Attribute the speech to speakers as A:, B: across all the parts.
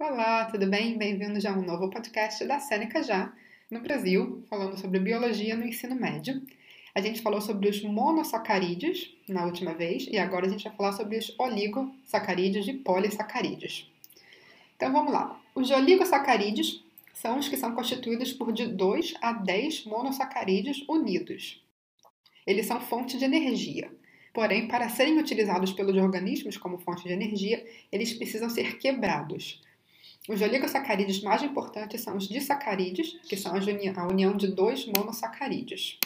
A: Olá, tudo bem? Bem-vindos a um novo podcast da Sêneca Já, no Brasil, falando sobre biologia no ensino médio. A gente falou sobre os monossacarídeos na última vez e agora a gente vai falar sobre os oligosacarídeos e polissacarídeos. Então vamos lá. Os oligosacarídeos são os que são constituídos por de 2 a 10 monossacarídeos unidos. Eles são fonte de energia. Porém, para serem utilizados pelos organismos como fonte de energia, eles precisam ser quebrados. Os oligosacarídeos mais importantes são os disacarídeos, que são a união de dois monossacarídeos.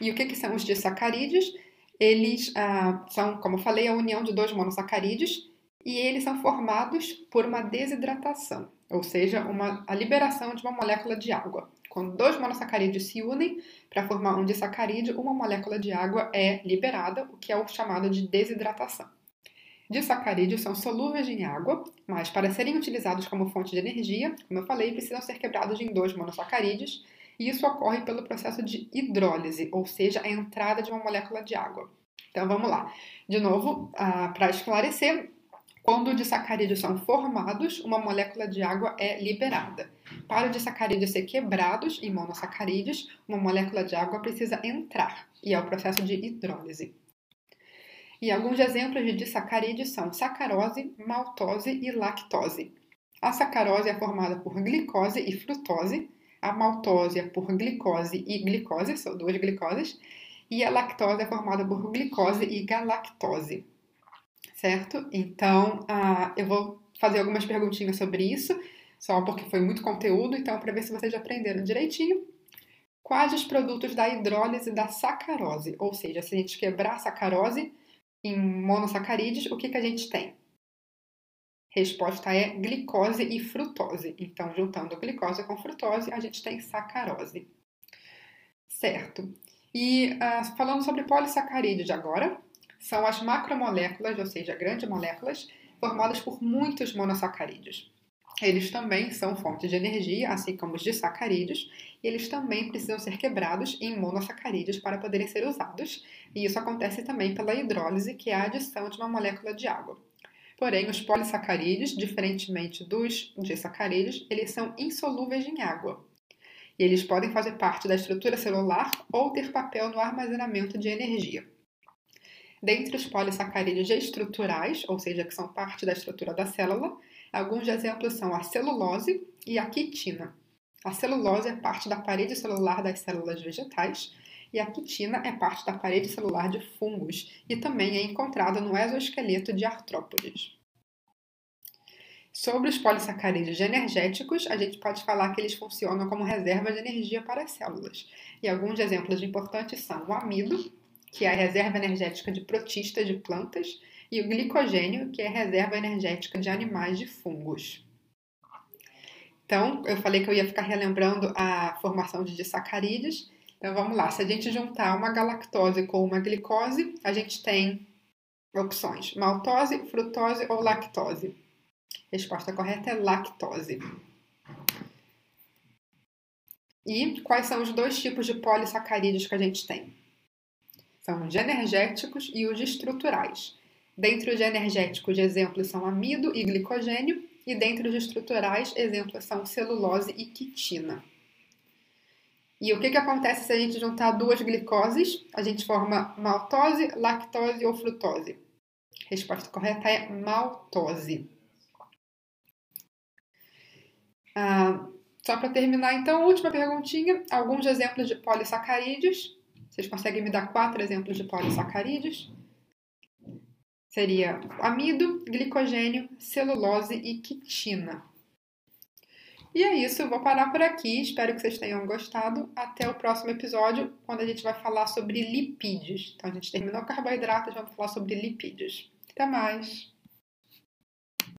A: E o que, que são os disacarídeos? Eles ah, são, como eu falei, a união de dois monossacarídeos e eles são formados por uma desidratação, ou seja, uma, a liberação de uma molécula de água. Quando dois monossacarídeos se unem para formar um disacarídeo, uma molécula de água é liberada, o que é o chamado de desidratação. Disacarídeos são solúveis em água, mas para serem utilizados como fonte de energia, como eu falei, precisam ser quebrados em dois monossacarídeos, e isso ocorre pelo processo de hidrólise, ou seja, a entrada de uma molécula de água. Então vamos lá. De novo, ah, para esclarecer, quando disacarídeos são formados, uma molécula de água é liberada. Para os disacarídeos ser quebrados em monossacarídeos, uma molécula de água precisa entrar, e é o processo de hidrólise. E alguns exemplos de disacarídeos são sacarose, maltose e lactose. A sacarose é formada por glicose e frutose, a maltose é por glicose e glicose, são duas glicoses, e a lactose é formada por glicose e galactose. Certo? Então, uh, eu vou fazer algumas perguntinhas sobre isso, só porque foi muito conteúdo, então, para ver se vocês aprenderam direitinho. Quais os produtos da hidrólise da sacarose? Ou seja, se a gente quebrar a sacarose, em monossacarídeos, o que, que a gente tem? Resposta é glicose e frutose. Então, juntando glicose com frutose, a gente tem sacarose. Certo. E uh, falando sobre polissacarídeos agora, são as macromoléculas, ou seja, grandes moléculas, formadas por muitos monossacarídeos. Eles também são fontes de energia, assim como os disacarídeos, e eles também precisam ser quebrados em monossacarídeos para poderem ser usados, e isso acontece também pela hidrólise, que é a adição de uma molécula de água. Porém, os polissacarídeos, diferentemente dos disacarídeos, eles são insolúveis em água. E eles podem fazer parte da estrutura celular ou ter papel no armazenamento de energia. Dentre os polissacarídeos estruturais, ou seja, que são parte da estrutura da célula, Alguns exemplos são a celulose e a quitina. A celulose é parte da parede celular das células vegetais e a quitina é parte da parede celular de fungos e também é encontrada no exoesqueleto de artrópodes. Sobre os polissacarídeos energéticos, a gente pode falar que eles funcionam como reserva de energia para as células. E alguns exemplos importantes são o amido, que é a reserva energética de protistas de plantas, e o glicogênio, que é reserva energética de animais de fungos. Então, eu falei que eu ia ficar relembrando a formação de disacarídeos. Então, vamos lá. Se a gente juntar uma galactose com uma glicose, a gente tem opções: maltose, frutose ou lactose. Resposta correta é lactose. E quais são os dois tipos de polissacarídeos que a gente tem? São os energéticos e os estruturais. Dentre os energéticos, exemplos são amido e glicogênio, e dentre os estruturais, exemplos são celulose e quitina. E o que, que acontece se a gente juntar duas glicoses? A gente forma maltose, lactose ou frutose. Resposta correta é maltose. Ah, só para terminar, então, última perguntinha. Alguns exemplos de polissacarídeos. Vocês conseguem me dar quatro exemplos de polissacarídeos? Seria amido, glicogênio, celulose e quitina. E é isso, eu vou parar por aqui. Espero que vocês tenham gostado. Até o próximo episódio, quando a gente vai falar sobre lipídios. Então, a gente terminou carboidratos, vamos falar sobre lipídios. Até mais!